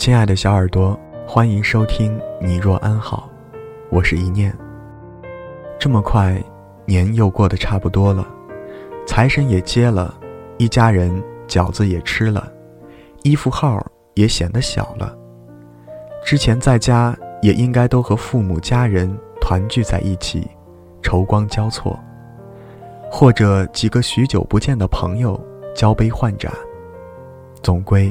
亲爱的小耳朵，欢迎收听《你若安好》，我是一念。这么快，年又过得差不多了，财神也接了，一家人饺子也吃了，衣服号也显得小了。之前在家也应该都和父母家人团聚在一起，愁光交错，或者几个许久不见的朋友交杯换盏。总归。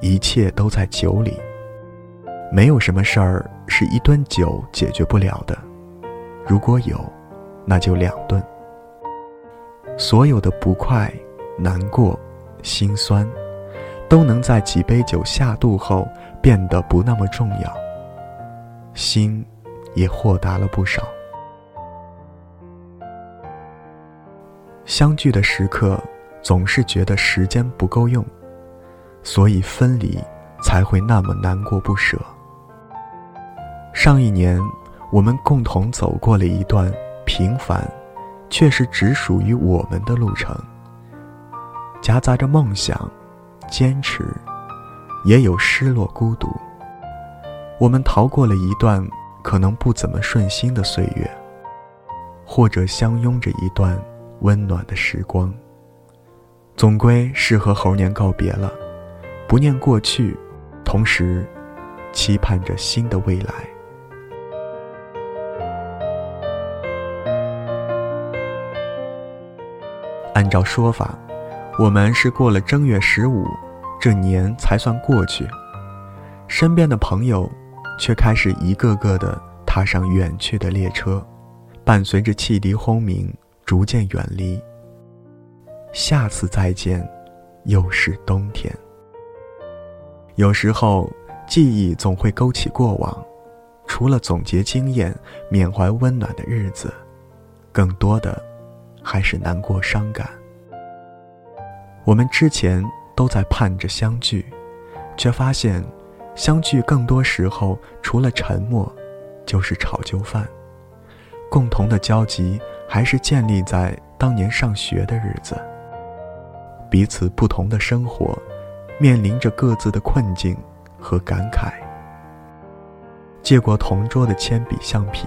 一切都在酒里，没有什么事儿是一顿酒解决不了的。如果有，那就两顿。所有的不快、难过、心酸，都能在几杯酒下肚后变得不那么重要，心也豁达了不少。相聚的时刻，总是觉得时间不够用。所以分离才会那么难过不舍。上一年，我们共同走过了一段平凡，却是只属于我们的路程，夹杂着梦想、坚持，也有失落、孤独。我们逃过了一段可能不怎么顺心的岁月，或者相拥着一段温暖的时光。总归是和猴年告别了。不念过去，同时期盼着新的未来。按照说法，我们是过了正月十五，这年才算过去。身边的朋友却开始一个个的踏上远去的列车，伴随着汽笛轰鸣，逐渐远离。下次再见，又是冬天。有时候，记忆总会勾起过往，除了总结经验、缅怀温暖的日子，更多的还是难过伤感。我们之前都在盼着相聚，却发现，相聚更多时候除了沉默，就是炒旧饭。共同的交集还是建立在当年上学的日子，彼此不同的生活。面临着各自的困境和感慨，借过同桌的铅笔橡皮，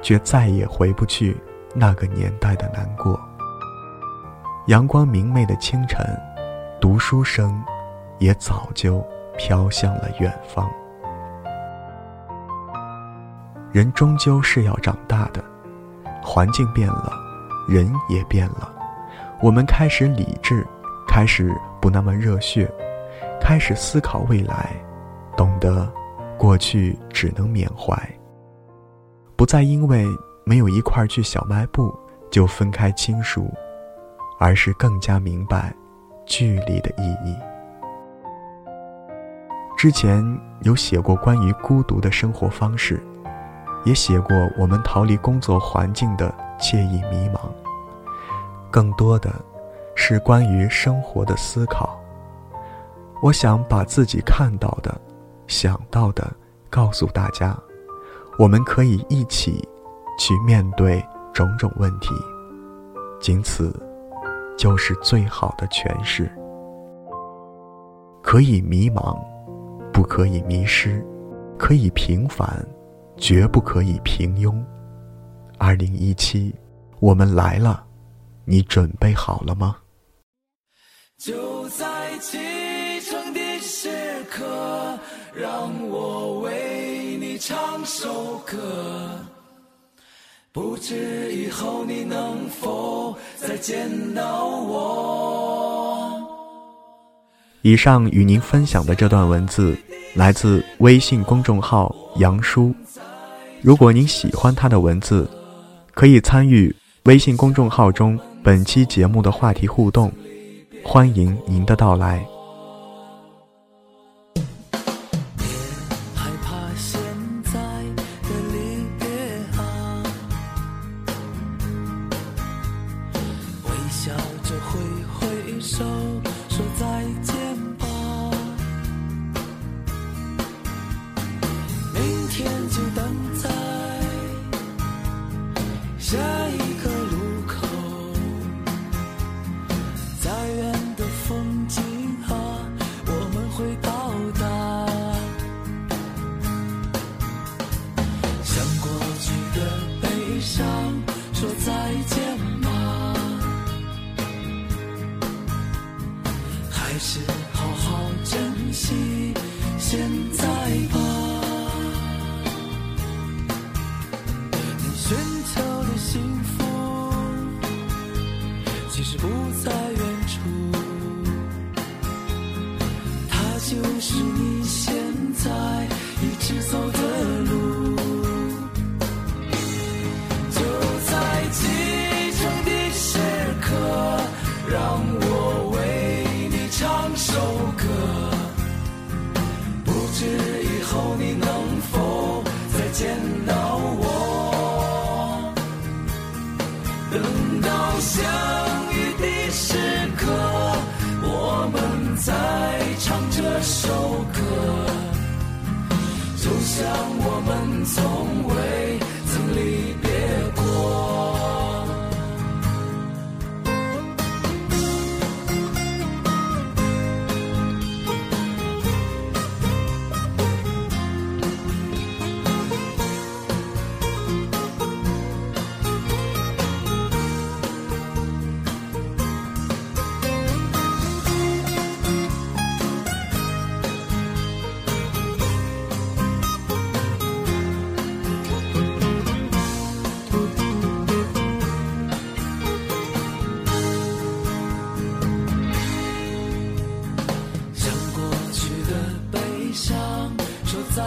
却再也回不去那个年代的难过。阳光明媚的清晨，读书声也早就飘向了远方。人终究是要长大的，环境变了，人也变了，我们开始理智，开始不那么热血。开始思考未来，懂得过去只能缅怀，不再因为没有一块去小卖部就分开亲疏，而是更加明白距离的意义。之前有写过关于孤独的生活方式，也写过我们逃离工作环境的惬意迷茫，更多的是关于生活的思考。我想把自己看到的、想到的告诉大家，我们可以一起去面对种种问题，仅此就是最好的诠释。可以迷茫，不可以迷失；可以平凡，绝不可以平庸。二零一七，我们来了，你准备好了吗？就在刻，让我为你唱首歌。不知以后你能否再见到我。以上与您分享的这段文字来自微信公众号杨叔。如果您喜欢他的文字，可以参与微信公众号中本期节目的话题互动，欢迎您的到来。so 是好好珍惜现在吧。你寻求的幸福其实不在等到相遇的时刻，我们再唱这首歌。就像我们从未